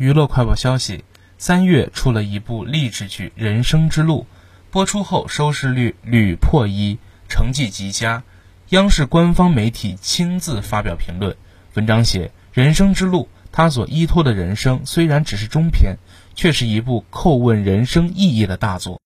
娱乐快报消息三月出了一部励志剧人生之路播出后收视率屡破一成绩极佳。央视官方媒体亲自发表评论文章写人生之路他所依托的人生虽然只是中篇却是一部叩问人生意义的大作。